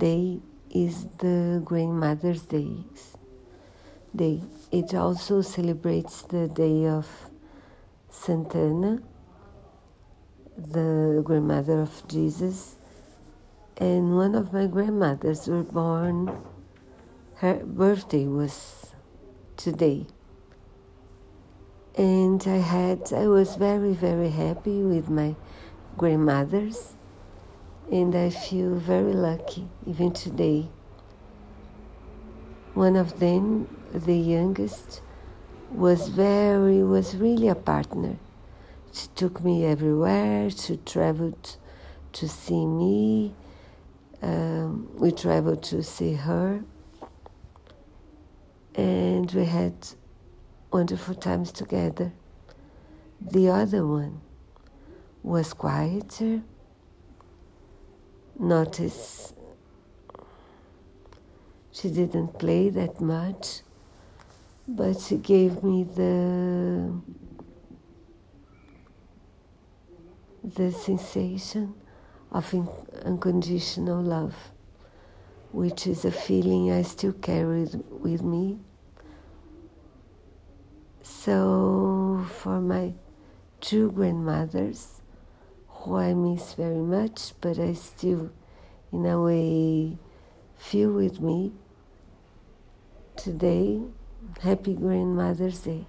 day is the Grandmother's Day. Day. It also celebrates the day of Santana, the grandmother of Jesus, and one of my grandmothers were born. Her birthday was today, and I had I was very very happy with my grandmothers, and I feel very lucky even today. One of them, the youngest, was very was really a partner. She took me everywhere. She traveled to see me. Um, we traveled to see her, and we had wonderful times together. The other one was quieter, not as she didn't play that much, but she gave me the the sensation of unconditional love, which is a feeling I still carry with me. So, for my two grandmothers, who I miss very much, but I still, in a way, feel with me today. Happy Grandmother's Day.